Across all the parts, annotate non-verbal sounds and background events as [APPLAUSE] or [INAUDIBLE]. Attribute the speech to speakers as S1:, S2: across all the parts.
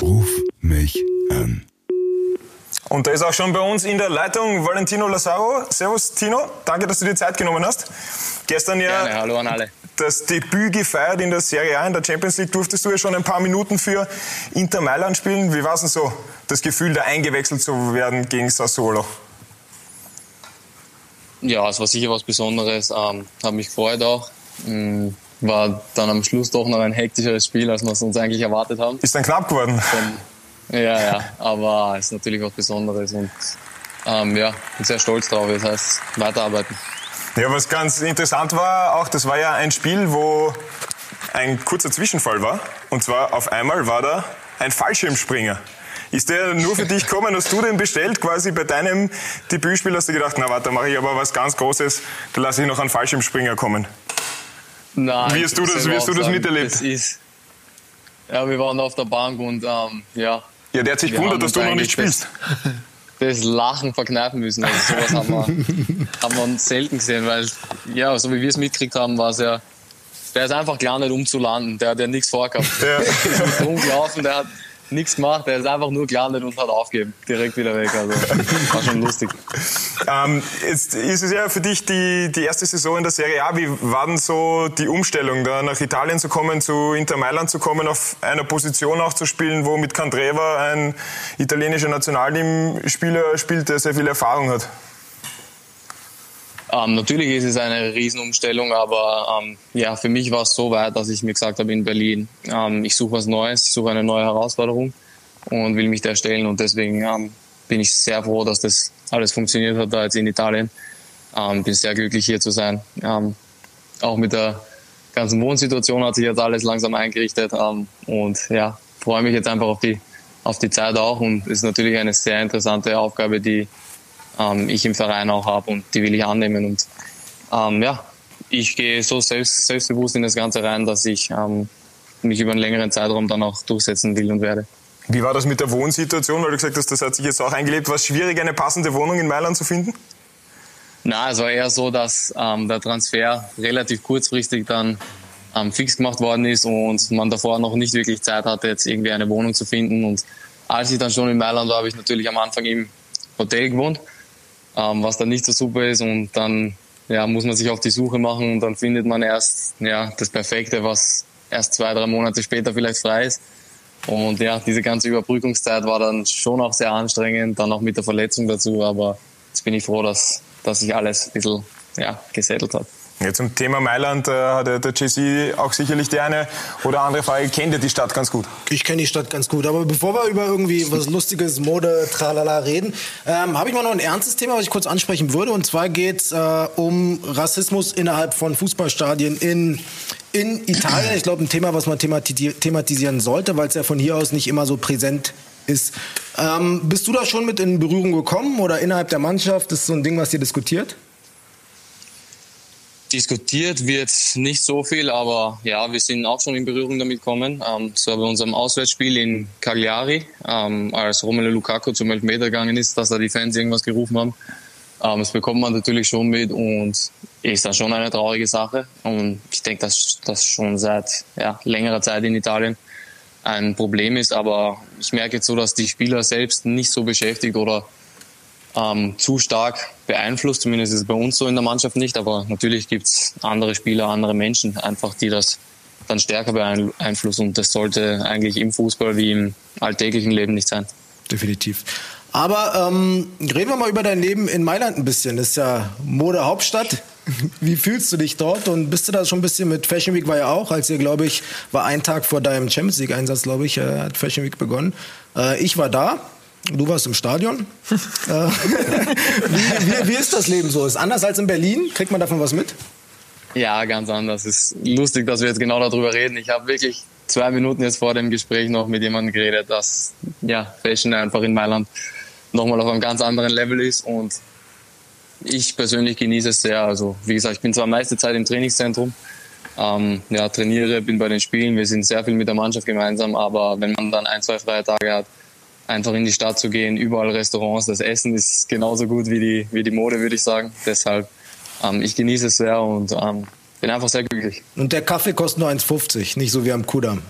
S1: Ruf mich an.
S2: Und da ist auch schon bei uns in der Leitung Valentino Lazaro. Servus Tino, danke, dass du dir Zeit genommen hast. Gestern ja
S3: Gerne, hallo an alle.
S2: das Debüt gefeiert in der Serie A, in der Champions League. Durftest du ja schon ein paar Minuten für Inter Mailand spielen. Wie war es denn so, das Gefühl, da eingewechselt zu werden gegen Sassuolo?
S3: Ja, es war sicher was Besonderes. Ähm, habe mich gefreut auch. Ähm, war dann am Schluss doch noch ein hektischeres Spiel, als wir es uns eigentlich erwartet haben.
S2: Ist dann knapp geworden.
S3: Ja, ja, aber es ist natürlich was Besonderes und ähm, ja, bin sehr stolz drauf. Das heißt, weiterarbeiten.
S2: Ja, was ganz interessant war, auch das war ja ein Spiel, wo ein kurzer Zwischenfall war. Und zwar auf einmal war da ein Fallschirmspringer. Ist der nur für dich gekommen? Hast du den bestellt? Quasi bei deinem Debütspiel hast du gedacht, na warte, mache ich aber was ganz Großes, da lasse ich noch einen Fallschirmspringer kommen.
S3: Nein,
S2: Wie hast du das- wie hast du das miterlebt?
S3: Das ist, ja, wir waren auf der Bank und ähm, ja,
S2: Ja, der hat sich gewundert, dass du noch nicht spielst.
S3: das Lachen verkneifen müssen. Also sowas haben wir, [LAUGHS] haben wir uns selten gesehen, weil, ja, so wie wir es mitgekriegt haben, war es ja, der ist einfach gelandet, um zu landen. Der hat ja nichts vorgehabt.
S2: Ja. [LAUGHS]
S3: Der ist nicht rumgelaufen, der hat nichts gemacht, der ist einfach nur gelandet und hat aufgegeben. Direkt wieder weg. Also, war schon lustig.
S2: Ähm, jetzt ist es ja für dich die, die erste Saison in der Serie A. Wie war denn so die Umstellung, da nach Italien zu kommen, zu Inter Mailand zu kommen, auf einer Position auch zu spielen, wo mit Candreva ein italienischer Nationalteamspieler spielt, der sehr viel Erfahrung hat?
S3: Ähm, natürlich ist es eine Riesenumstellung, aber ähm, ja, für mich war es so weit, dass ich mir gesagt habe in Berlin, ähm, ich suche was Neues, ich suche eine neue Herausforderung und will mich der stellen und deswegen ähm, bin ich sehr froh, dass das alles funktioniert hat da jetzt in Italien. Ähm, bin sehr glücklich hier zu sein. Ähm, auch mit der ganzen Wohnsituation hat sich jetzt alles langsam eingerichtet und ja, freue mich jetzt einfach auf die auf die Zeit auch und ist natürlich eine sehr interessante Aufgabe, die ähm, ich im Verein auch habe und die will ich annehmen. Und ähm, ja, ich gehe so selbst, selbstbewusst in das Ganze rein, dass ich ähm, mich über einen längeren Zeitraum dann auch durchsetzen will und werde.
S2: Wie war das mit der Wohnsituation? Weil du gesagt hast, das hat sich jetzt auch eingelebt. War es schwierig, eine passende Wohnung in Mailand zu finden?
S3: Na, es war eher so, dass ähm, der Transfer relativ kurzfristig dann ähm, fix gemacht worden ist und man davor noch nicht wirklich Zeit hatte, jetzt irgendwie eine Wohnung zu finden. Und als ich dann schon in Mailand war, habe ich natürlich am Anfang im Hotel gewohnt, ähm, was dann nicht so super ist. Und dann ja, muss man sich auf die Suche machen und dann findet man erst ja, das Perfekte, was erst zwei, drei Monate später vielleicht frei ist. Und ja, diese ganze Überbrückungszeit war dann schon auch sehr anstrengend, dann auch mit der Verletzung dazu. Aber jetzt bin ich froh, dass, dass sich alles ein bisschen ja, gesettelt hat.
S2: Ja, zum Thema Mailand äh, hat der, JC auch sicherlich die eine oder andere Frage. Kennt ihr die Stadt ganz gut?
S4: Ich kenne die Stadt ganz gut. Aber bevor wir über irgendwie was Lustiges, Mode, Tralala reden, ähm, habe ich mal noch ein ernstes Thema, was ich kurz ansprechen würde. Und zwar geht es äh, um Rassismus innerhalb von Fußballstadien in, in Italien. Ich glaube, ein Thema, was man thematisi thematisieren sollte, weil es ja von hier aus nicht immer so präsent ist. Ähm, bist du da schon mit in Berührung gekommen oder innerhalb der Mannschaft? ist so ein Ding, was ihr diskutiert?
S3: Diskutiert wird nicht so viel, aber ja, wir sind auch schon in Berührung damit gekommen. Ähm, so bei unserem Auswärtsspiel in Cagliari, ähm, als Romelu Lukaku zum Elfmeter gegangen ist, dass da die Fans irgendwas gerufen haben. Ähm, das bekommt man natürlich schon mit und ist dann schon eine traurige Sache. Und ich denke, dass das schon seit ja, längerer Zeit in Italien ein Problem ist. Aber ich merke jetzt so, dass die Spieler selbst nicht so beschäftigt oder ähm, zu stark beeinflusst. Zumindest ist es bei uns so in der Mannschaft nicht. Aber natürlich gibt's andere Spieler, andere Menschen einfach, die das dann stärker beeinflussen. Und das sollte eigentlich im Fußball wie im alltäglichen Leben nicht sein.
S4: Definitiv. Aber ähm, reden wir mal über dein Leben in Mailand ein bisschen. Das ist ja Modehauptstadt. [LAUGHS] Wie fühlst du dich dort? Und bist du da schon ein bisschen mit Fashion Week war ja auch, als ihr, glaube ich, war ein Tag vor deinem Champions League-Einsatz, glaube ich, äh, hat Fashion Week begonnen. Äh, ich war da. Du warst im Stadion. [LAUGHS] äh, [LAUGHS] wie, wie, wie ist das Leben so? Ist anders als in Berlin? Kriegt man davon was mit?
S3: Ja, ganz anders. Es ist lustig, dass wir jetzt genau darüber reden. Ich habe wirklich zwei Minuten jetzt vor dem Gespräch noch mit jemandem geredet, dass ja, Fashion einfach in Mailand nochmal auf einem ganz anderen Level ist und ich persönlich genieße es sehr. Also wie gesagt, ich bin zwar meiste Zeit im Trainingszentrum, ähm, ja, trainiere, bin bei den Spielen, wir sind sehr viel mit der Mannschaft gemeinsam, aber wenn man dann ein, zwei freie Tage hat, einfach in die Stadt zu gehen, überall Restaurants, das Essen ist genauso gut wie die, wie die Mode, würde ich sagen. Deshalb, ähm, ich genieße es sehr und ähm, bin einfach sehr glücklich.
S4: Und der Kaffee kostet nur 1,50, nicht so wie am Kudamm.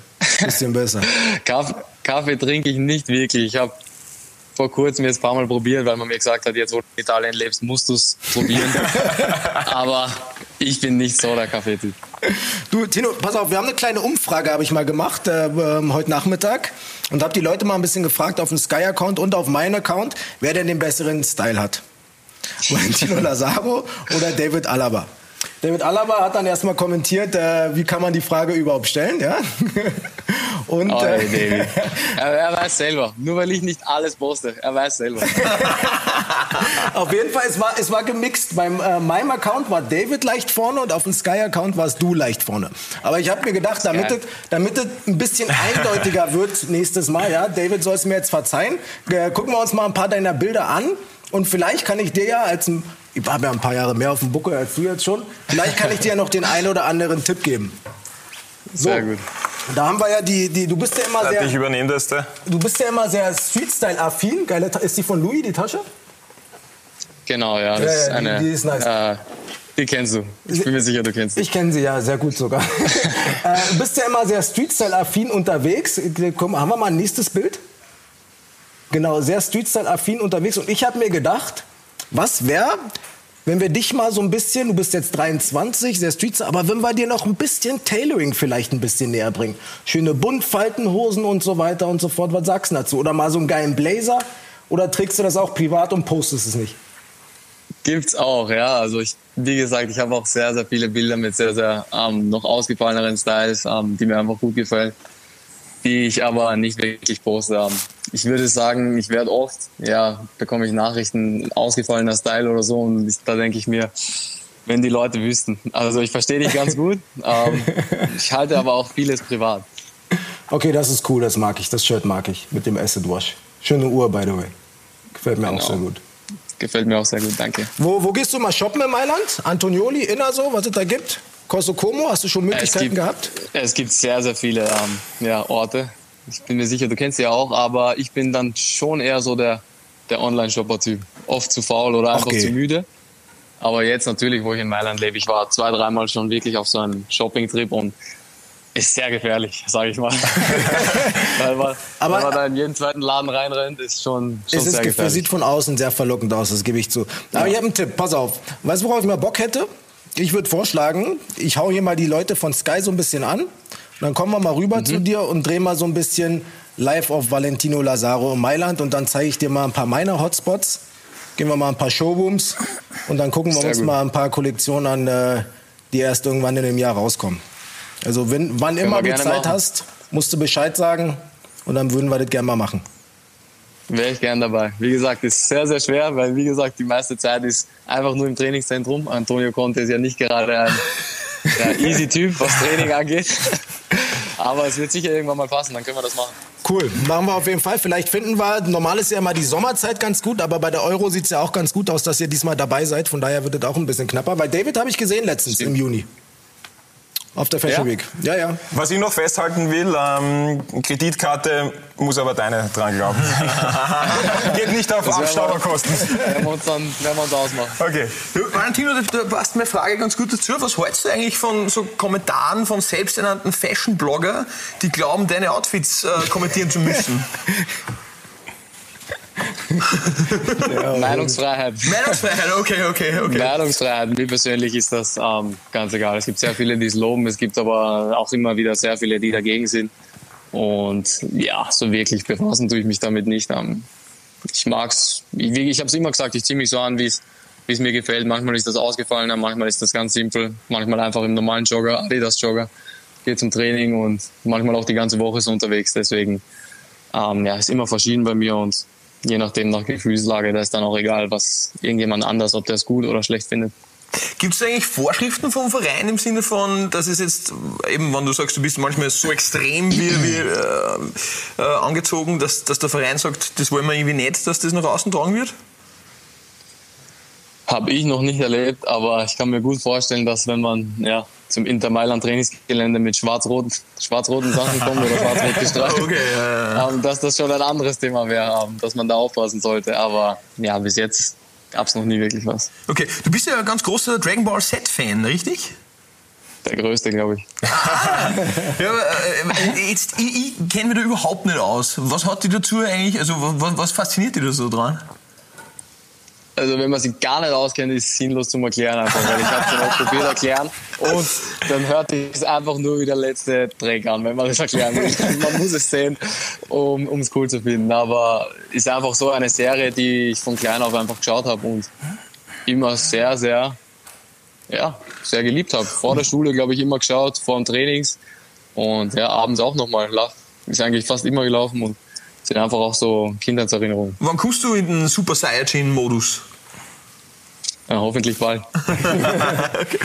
S4: Bisschen besser. [LAUGHS]
S3: Kaffee, Kaffee trinke ich nicht wirklich. Ich habe vor kurzem jetzt ein paar Mal probiert, weil man mir gesagt hat, jetzt wo du in Italien lebst, musst du es probieren. [LAUGHS] Aber ich bin nicht so der Kaffeetyp.
S4: Du, Tino, pass auf, wir haben eine kleine Umfrage, habe ich mal gemacht, äh, ähm, heute Nachmittag. Und habe die Leute mal ein bisschen gefragt auf dem Sky-Account und auf meinen Account, wer denn den besseren Style hat. Valentino [LAUGHS] Lazaro oder David Alaba? David Alaba hat dann erstmal kommentiert, äh, wie kann man die Frage überhaupt stellen, ja? [LAUGHS]
S3: Und, oh, äh, David. [LAUGHS] Er, er, weiß selber. Nur weil ich nicht alles poste. Er weiß selber. [LAUGHS]
S4: auf jeden Fall, es war, es war gemixt. Beim äh, meinem Account war David leicht vorne und auf dem Sky-Account warst du leicht vorne. Aber ich habe mir gedacht, damit es, damit es ein bisschen eindeutiger [LAUGHS] wird nächstes Mal, ja, David soll es mir jetzt verzeihen. Äh, gucken wir uns mal ein paar deiner Bilder an. Und vielleicht kann ich dir ja als ich habe ja ein paar Jahre mehr auf dem Buckel als du jetzt schon. Vielleicht kann ich dir ja noch den einen oder anderen Tipp geben.
S3: So, Sehr gut.
S4: Da haben wir ja die, die du bist ja immer sehr.
S2: Ich übernehme das da.
S4: Du bist ja immer sehr Street-Style-affin. Geile, ist die von Louis, die Tasche?
S3: Genau, ja. Das ja, ist eine, die, die ist nice. Äh, die kennst du. Ich bin mir sicher, du kennst sie.
S4: Ich kenne sie ja sehr gut sogar. [LAUGHS] äh, du bist ja immer sehr Street-Style-affin unterwegs. Komm, haben wir mal ein nächstes Bild? Genau, sehr Street-Style-affin unterwegs. Und ich habe mir gedacht, was wäre, wenn wir dich mal so ein bisschen, du bist jetzt 23, sehr Street, aber wenn wir dir noch ein bisschen Tailoring vielleicht ein bisschen näher bringen. Schöne Buntfaltenhosen und so weiter und so fort. Was sagst du dazu? Oder mal so einen geilen Blazer? Oder trägst du das auch privat und postest es nicht?
S3: Gibt's auch, ja. Also ich, wie gesagt, ich habe auch sehr, sehr viele Bilder mit sehr, sehr ähm, noch ausgefalleneren Styles, ähm, die mir einfach gut gefallen die ich aber nicht wirklich poste. Ich würde sagen, ich werde oft, ja, bekomme ich Nachrichten, ausgefallener Style oder so und ich, da denke ich mir, wenn die Leute wüssten. Also ich verstehe dich ganz gut. [LAUGHS] ähm, ich halte aber auch vieles privat.
S4: Okay, das ist cool, das mag ich. Das Shirt mag ich mit dem Acid Wash. Schöne Uhr, by the way. Gefällt mir genau. auch sehr gut.
S3: Gefällt mir auch sehr gut, danke.
S4: Wo, wo gehst du mal shoppen in Mailand? Antonioli, Inner so, was es da gibt? Corso Como, hast du schon Möglichkeiten
S3: es gibt,
S4: gehabt?
S3: Es gibt sehr, sehr viele ähm, ja, Orte. Ich bin mir sicher, du kennst sie ja auch, aber ich bin dann schon eher so der, der Online-Shopper-Typ. Oft zu faul oder einfach okay. zu müde. Aber jetzt natürlich, wo ich in Mailand lebe, ich war zwei, dreimal schon wirklich auf so einem Shopping-Trip und ist sehr gefährlich, sage ich mal. [LAUGHS] weil, man, Aber, weil man da in jeden zweiten Laden reinrennt, ist schon, schon
S4: sehr
S3: gefährlich.
S4: Sieht von außen sehr verlockend aus, das gebe ich zu. Aber ja. ich habe einen Tipp, pass auf. Weißt du, worauf ich mal Bock hätte? ich würde vorschlagen, ich hau hier mal die Leute von Sky so ein bisschen an. Dann kommen wir mal rüber mhm. zu dir und drehen mal so ein bisschen live auf Valentino Lazaro in Mailand und dann zeige ich dir mal ein paar meiner Hotspots. Gehen wir mal ein paar Showrooms und dann gucken wir Sehr uns gut. mal ein paar Kollektionen an, äh, die erst irgendwann in dem Jahr rauskommen. Also wenn, wann Können immer du Zeit machen. hast, musst du Bescheid sagen und dann würden wir das gerne mal machen.
S3: Wäre ich gern dabei. Wie gesagt, ist sehr, sehr schwer, weil wie gesagt, die meiste Zeit ist einfach nur im Trainingszentrum. Antonio Conte ist ja nicht gerade ein ja, easy Typ, was Training angeht. Aber es wird sicher irgendwann mal passen, dann können wir das machen.
S4: Cool, machen wir auf jeden Fall. Vielleicht finden wir, normal ist ja immer die Sommerzeit ganz gut, aber bei der Euro sieht es ja auch ganz gut aus, dass ihr diesmal dabei seid. Von daher wird es auch ein bisschen knapper. Weil David habe ich gesehen letztens Stimmt. im Juni. Auf der Fashion ja? Week. Ja, ja.
S2: Was ich noch festhalten will, ähm, Kreditkarte muss aber deine dran glauben. [LAUGHS] Geht nicht auf Abstauberkosten. [LAUGHS]
S3: Werden wir uns dann werden wir uns ausmachen.
S2: Okay.
S5: Du, Valentino, du passt meine Frage ganz gut dazu. Was hältst du eigentlich von so Kommentaren von selbsternannten Fashion-Blogger, die glauben, deine Outfits äh, kommentieren zu müssen? [LAUGHS] [LAUGHS]
S3: ja, Meinungsfreiheit.
S5: Meinungsfreiheit, okay, okay, okay.
S3: Meinungsfreiheit, mir persönlich ist das ähm, ganz egal. Es gibt sehr viele, die es loben, es gibt aber auch immer wieder sehr viele, die dagegen sind. Und ja, so wirklich befassen tue ich mich damit nicht. Ähm, ich mag's, ich, ich habe es immer gesagt, ich ziehe mich so an, wie es wie es mir gefällt. Manchmal ist das ausgefallen, manchmal ist das ganz simpel, manchmal einfach im normalen Jogger, Adidas Jogger, gehe zum Training und manchmal auch die ganze Woche so unterwegs. Deswegen ähm, ja, ist immer verschieden bei mir und je nachdem nach Gefühlslage, da ist dann auch egal, was irgendjemand anders, ob der es gut oder schlecht findet.
S5: Gibt es eigentlich Vorschriften vom Verein im Sinne von, dass es jetzt eben, wenn du sagst, du bist manchmal so extrem wie, wie äh, äh, angezogen, dass, dass der Verein sagt, das wollen wir irgendwie nicht, dass das nach außen tragen wird?
S3: Habe ich noch nicht erlebt, aber ich kann mir gut vorstellen, dass wenn man ja, zum Inter Mailand Trainingsgelände mit schwarz-roten schwarz Sachen kommt oder [LAUGHS] schwarz-rot gestreift, okay, ja, ja. Ähm, dass das schon ein anderes Thema wäre, ähm, dass man da aufpassen sollte. Aber ja, bis jetzt gab es noch nie wirklich was.
S5: Okay, du bist ja ein ganz großer Dragon Ball Z-Fan, richtig?
S3: Der größte, glaube ich. [LAUGHS]
S5: Ja, aber, äh, jetzt, ich, ich kenne mich da überhaupt nicht aus. Was hat dich dazu eigentlich, also was, was fasziniert dich da so dran?
S3: Also wenn man sich gar nicht auskennt, ist es sinnlos zum Erklären einfach, weil ich habe es dann auch probiert erklären und dann hört es einfach nur wie der letzte Dreck an, wenn man das erklären will. [LAUGHS] man muss es sehen, um es cool zu finden. Aber ist einfach so eine Serie, die ich von klein auf einfach geschaut habe und immer sehr, sehr, ja, sehr geliebt habe. Vor der Schule, glaube ich, immer geschaut, vor dem Trainings und ja, abends auch nochmal. Ist eigentlich fast immer gelaufen und sind einfach auch so Kindheitserinnerungen.
S5: Wann kommst du in den Super Saiyajin-Modus?
S3: Ja, hoffentlich bald. [LAUGHS]
S5: okay.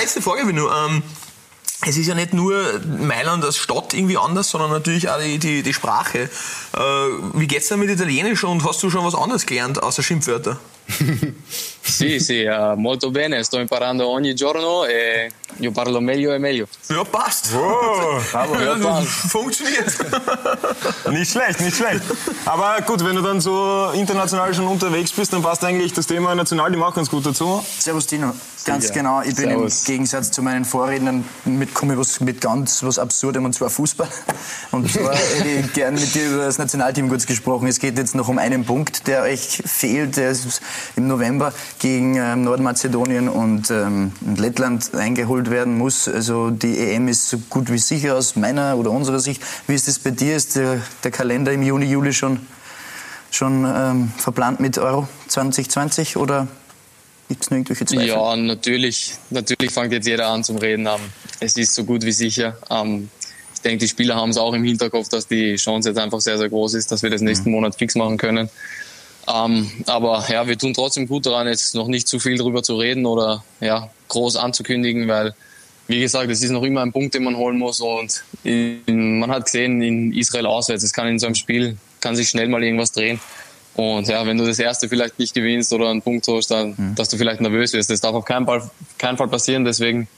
S5: Letzte Frage will nur. Ähm, es ist ja nicht nur Mailand als Stadt irgendwie anders, sondern natürlich auch die, die, die Sprache. Äh, wie geht's dir mit Italienisch und hast du schon was anderes gelernt außer Schimpfwörter?
S3: sì, sì, uh, molto bene, sto imparando ogni giorno e io parlo meglio e meglio.
S5: Ja, passt.
S2: Oh,
S5: Bravo, ja, passt. Funktioniert.
S2: nicht schlecht, nicht schlecht. Aber gut, wenn du dann so international schon unterwegs bist, dann passt eigentlich das Thema Nationalteam auch ganz gut dazu.
S6: Servus Dino, ganz
S3: Ja.
S6: genau. Ich bin
S3: Servus.
S6: im Gegensatz zu meinen Vorrednern mit, komme ich was, mit ganz was Absurdem und zwar Fußball. Und zwar [LAUGHS] hätte ich gern mit dir über das Nationalteam kurz gesprochen. Es geht jetzt noch um einen Punkt, der euch fehlt. Der ist im November gegen ähm, Nordmazedonien und, ähm, und Lettland eingeholt werden muss. Also die EM ist so gut wie sicher aus meiner oder unserer Sicht. Wie ist das bei dir? Ist der, der Kalender im Juni, Juli schon, schon ähm, verplant mit Euro 2020 oder gibt es noch irgendwelche Zweifel?
S3: Ja, natürlich, natürlich fängt jetzt jeder an zum Reden. Ähm, es ist so gut wie sicher. Ähm, ich denke, die Spieler haben es auch im Hinterkopf, dass die Chance jetzt einfach sehr, sehr groß ist, dass wir das nächsten Monat fix machen können. Ähm, aber ja, wir tun trotzdem gut daran, jetzt noch nicht zu viel drüber zu reden oder ja, groß anzukündigen, weil wie gesagt, es ist noch immer ein Punkt, den man holen muss und in, man hat gesehen in Israel auswärts, es kann in so einem Spiel kann sich schnell mal irgendwas drehen. Und ja, wenn du das erste vielleicht nicht gewinnst oder einen Punkt holst, dann, dass du vielleicht nervös wirst. Das darf auf keinen Fall, keinen Fall passieren. Deswegen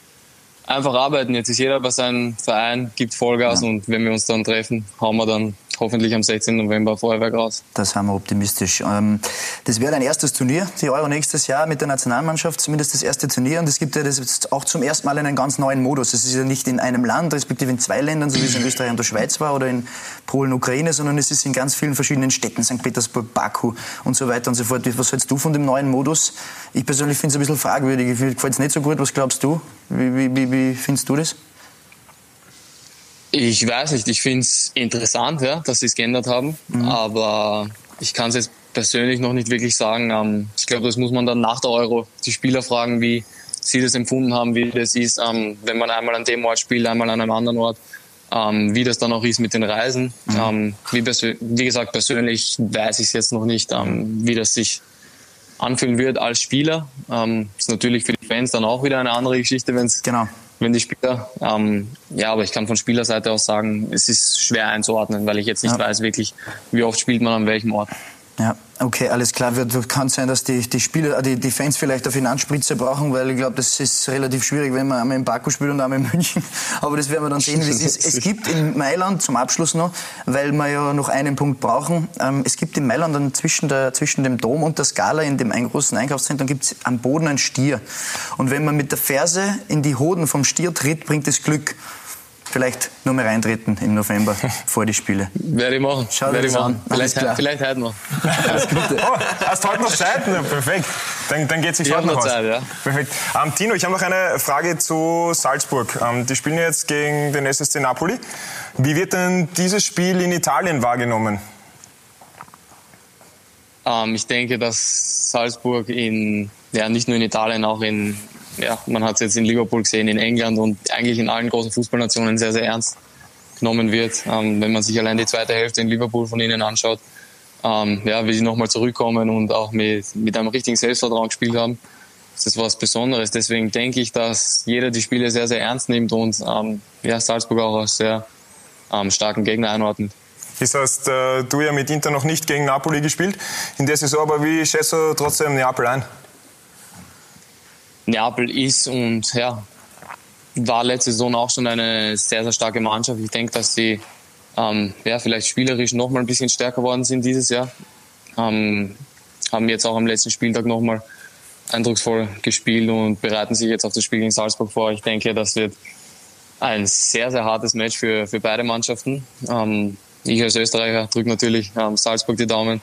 S3: einfach arbeiten. Jetzt ist jeder bei seinem Verein, gibt Vollgas und wenn wir uns dann treffen, hauen wir dann hoffentlich am 16. November Feuerwerk raus.
S6: Da sind wir optimistisch. Ähm, Das wäre dein erstes Turnier, die Euro nächstes Jahr mit der Nationalmannschaft, zumindest das erste Turnier. Und es gibt ja das jetzt auch zum ersten Mal in einem ganz neuen Modus. Es ist ja nicht in einem Land, respektive in zwei Ländern, so wie es in Österreich und der Schweiz war oder in Polen, Ukraine, sondern es ist in ganz vielen verschiedenen Städten, St. Petersburg, Baku und so weiter und so fort. Was hältst du von dem neuen Modus? Ich persönlich finde es ein bisschen fragwürdig. Mir gefällt es nicht so gut. Was glaubst du? Wie, wie, wie, wie findest du das?
S3: Ich weiß nicht, ich finde es interessant, ja, dass sie es geändert haben, aber ich kann es jetzt persönlich noch nicht wirklich sagen. Ähm, ich glaube, das muss man dann nach der Euro die Spieler fragen, wie sie das empfunden haben, wie das ist, ähm, wenn man einmal an dem Ort spielt, einmal an einem anderen Ort, ähm, wie das dann auch ist mit den Reisen. Ähm, wie, wie gesagt, persönlich weiß ich es jetzt noch nicht, wie das sich anfühlen wird als Spieler. Ist natürlich für die Fans dann auch wieder eine andere Geschichte, wenn es
S6: Genau.
S3: Wenn die Spieler, ähm, ja, aber ich kann von Spielerseite aus sagen, es ist schwer einzuordnen, weil ich jetzt nicht
S6: Ja.
S3: weiß wirklich, wie oft spielt man an welchem Ort.
S6: Ja, okay, alles klar. Wird, kann sein, dass die, die Spieler, äh, die, die Fans vielleicht eine Finanzspritze brauchen, weil ich glaube, das ist relativ schwierig, wenn man einmal in Baku spielt und einmal in München. [LAUGHS] Aber das werden wir dann sehen, wie es ist. Es gibt in Mailand, zum Abschluss noch, weil wir ja noch einen Punkt brauchen, ähm, es gibt in Mailand dann zwischen, der, zwischen dem Dom und der Scala, in dem einen großen Einkaufszentrum, gibt es am Boden einen Stier. Und wenn man mit der Ferse in die Hoden vom Stier tritt, bringt es Glück. Vielleicht nur mal reintreten im November [LAUGHS] vor die Spiele.
S3: Werde ich machen.
S6: Schau dir
S3: Werde ich machen.
S6: an. Alles
S3: Vielleicht,
S6: klar.
S3: vielleicht heute noch.
S6: Alles Gute. [LAUGHS]
S2: Oh, hast heute noch Zeit? Na, perfekt. Dann, dann geht sich
S3: Ich
S2: heute noch
S3: noch
S2: aus.
S3: Zeit, ja.
S2: Perfekt. Ähm, Tino, ich habe noch eine Frage zu Salzburg. Ähm, die spielen jetzt gegen den SSC Napoli. Wie wird denn dieses Spiel in Italien wahrgenommen?
S3: Ähm, ich denke, dass Salzburg in, ja, nicht nur in Italien, auch in, ja, man hat es jetzt in Liverpool gesehen, in England und eigentlich in allen großen Fußballnationen sehr, sehr ernst genommen wird. Ähm, wenn man sich allein die zweite Hälfte in Liverpool von ihnen anschaut, ähm, ja, wie sie nochmal zurückkommen und auch mit, mit einem richtigen Selbstvertrauen gespielt haben, ist das was Besonderes. Deswegen denke ich, dass jeder die Spiele sehr, sehr ernst nimmt und ähm, ja, Salzburg auch als sehr ähm, starken Gegner einordnet.
S2: Das heißt, äh, du ja mit Inter noch nicht gegen Napoli gespielt in der Saison, aber wie schätzt du trotzdem Neapel ein?
S3: Neapel ist und ja, war letzte Saison auch schon eine sehr, sehr starke Mannschaft. Ich denke, dass sie ähm, ja, vielleicht spielerisch noch mal ein bisschen stärker worden sind dieses Jahr. Ähm, haben jetzt auch am letzten Spieltag noch mal eindrucksvoll gespielt und bereiten sich jetzt auf das Spiel in Salzburg vor. Ich denke, das wird ein sehr, sehr hartes Match für, für beide Mannschaften. Ähm, ich als Österreicher drücke natürlich ähm, Salzburg die Daumen.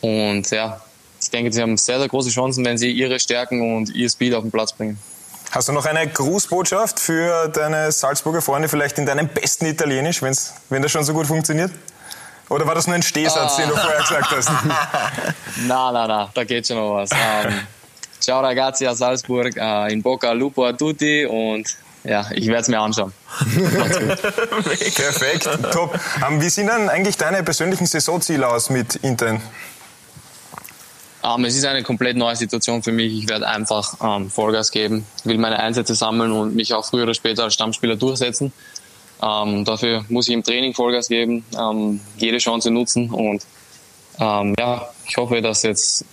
S3: Und ja, ich denke, sie haben sehr, sehr große Chancen, wenn sie ihre Stärken und ihr Speed auf den Platz bringen.
S2: Hast du noch eine Grußbotschaft für deine Salzburger Freunde, vielleicht in deinem besten Italienisch, wenn's, wenn das schon so gut funktioniert? Oder war das nur ein Stehsatz, ah. den du vorher gesagt hast? [LAUGHS]
S3: na, na, na, da geht schon noch was. Um, ciao ragazzi a Salzburg, uh, in bocca al lupo a tutti und ja, ich werde es mir anschauen. [LAUGHS]
S2: Perfekt, top. Um, ähm, wie sehen dann eigentlich deine persönlichen Saisonziele aus mit Inter?
S3: Um, es ist eine komplett neue Situation für mich. Ich werde einfach um, Vollgas geben, will meine Einsätze sammeln und mich auch früher oder später als Stammspieler durchsetzen. dafür muss ich im Training Vollgas geben, jede Chance nutzen und ja, ich hoffe, dass jetzt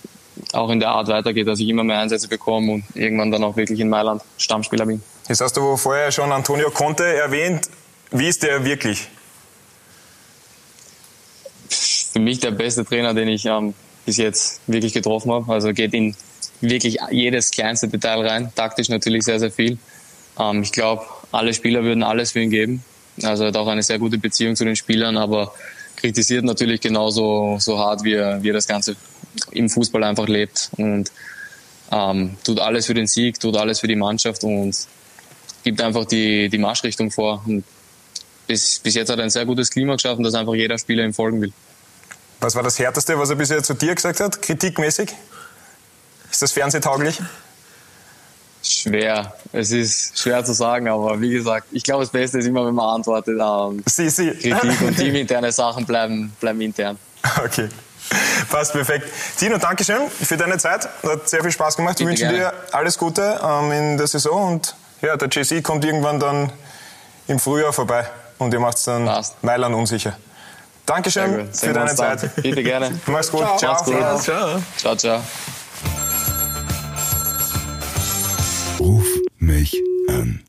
S3: auch in der Art weitergeht, dass ich immer mehr Einsätze bekomme und irgendwann dann auch wirklich in Mailand Stammspieler bin.
S2: Jetzt hast du vorher schon Antonio Conte erwähnt. Wie ist der wirklich?
S3: Für mich der beste Trainer, den ich ähm, bis jetzt wirklich getroffen habe. Also geht in wirklich jedes kleinste Detail rein. Taktisch natürlich sehr, sehr viel. Ähm, ich glaube, alle Spieler würden alles für ihn geben. Also er hat auch eine sehr gute Beziehung zu den Spielern, aber kritisiert natürlich genauso so hart, wie er, wie er das Ganze im Fußball einfach lebt. Und ähm, tut alles für den Sieg, tut alles für die Mannschaft und gibt einfach die, die Marschrichtung vor. Und bis, bis jetzt hat er ein sehr gutes Klima geschaffen, dass einfach jeder Spieler ihm folgen will.
S2: Was war das Härteste, was er bisher zu dir gesagt hat, kritikmäßig? Ist das fernsehtauglich?
S3: Schwer. Es ist schwer zu sagen, aber wie gesagt, ich glaube, das Beste ist immer, wenn man antwortet. Ähm,
S2: sie, sie.
S3: Kritik und teaminterne Sachen bleiben, bleiben intern.
S2: Okay. Passt perfekt. Tino, danke schön für deine Zeit. Hat sehr viel Spaß gemacht. Wir wünschen dir alles Gute ähm, in der Saison und ja, der JC kommt irgendwann dann im Frühjahr vorbei und ihr macht es dann Passt. Mailand unsicher. Dankeschön für deine Zeit.
S3: Bitte gerne. [LAUGHS]
S2: Mach's gut. Ciao.
S3: Ciao. Mach's gut. Ciao. ciao, ciao.
S1: Ruf mich an.